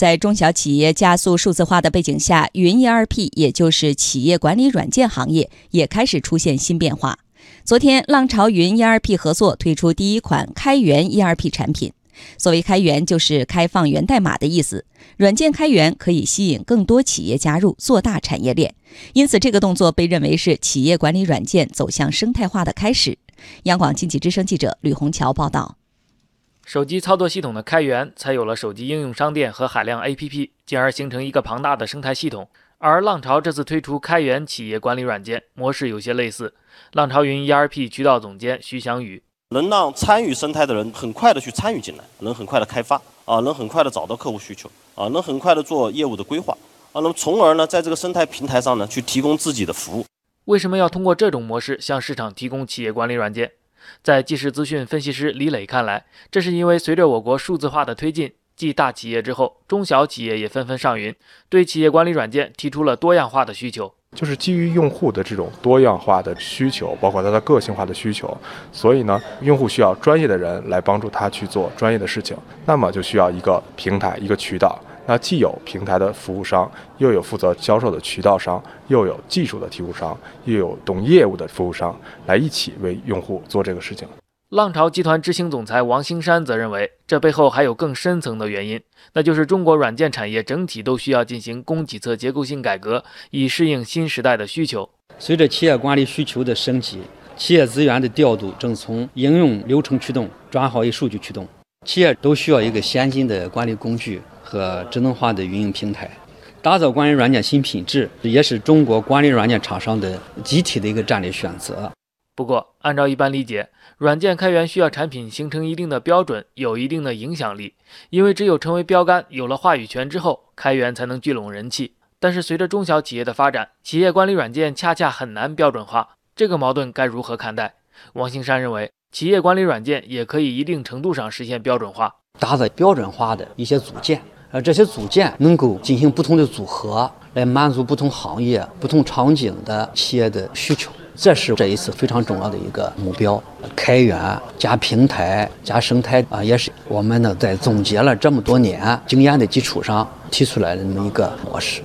在中小企业加速数字化的背景下，云 ERP 也就是企业管理软件行业也开始出现新变化。昨天，浪潮云 ERP 合作推出第一款开源 ERP 产品。所谓开源，就是开放源代码的意思。软件开源可以吸引更多企业加入，做大产业链。因此，这个动作被认为是企业管理软件走向生态化的开始。央广经济之声记者吕红桥报道。手机操作系统的开源，才有了手机应用商店和海量 APP，进而形成一个庞大的生态系统。而浪潮这次推出开源企业管理软件，模式有些类似。浪潮云 ERP 渠道总监徐翔宇，能让参与生态的人很快的去参与进来，能很快的开发啊，能很快的找到客户需求啊，能很快的做业务的规划啊，那么从而呢，在这个生态平台上呢，去提供自己的服务。为什么要通过这种模式向市场提供企业管理软件？在即时资讯分析师李磊看来，这是因为随着我国数字化的推进，继大企业之后，中小企业也纷纷上云，对企业管理软件提出了多样化的需求。就是基于用户的这种多样化的需求，包括他的个性化的需求，所以呢，用户需要专业的人来帮助他去做专业的事情，那么就需要一个平台、一个渠道。那既有平台的服务商，又有负责销售的渠道商，又有技术的提供商，又有懂业务的服务商，来一起为用户做这个事情。浪潮集团执行总裁王兴山则认为，这背后还有更深层的原因，那就是中国软件产业整体都需要进行供给侧结构性改革，以适应新时代的需求。随着企业管理需求的升级，企业资源的调度正从应用流程驱动转好于数据驱动，企业都需要一个先进的管理工具。和智能化的运营平台，打造管理软件新品质，也是中国管理软件厂商的集体的一个战略选择。不过，按照一般理解，软件开源需要产品形成一定的标准，有一定的影响力，因为只有成为标杆，有了话语权之后，开源才能聚拢人气。但是，随着中小企业的发展，企业管理软件恰恰很难标准化，这个矛盾该如何看待？王兴山认为，企业管理软件也可以一定程度上实现标准化，打造标准化的一些组件。呃，这些组件能够进行不同的组合，来满足不同行业、不同场景的企业的需求，这是这一次非常重要的一个目标。开源加平台加生态啊，也是我们呢在总结了这么多年经验的基础上提出来的那么一个模式。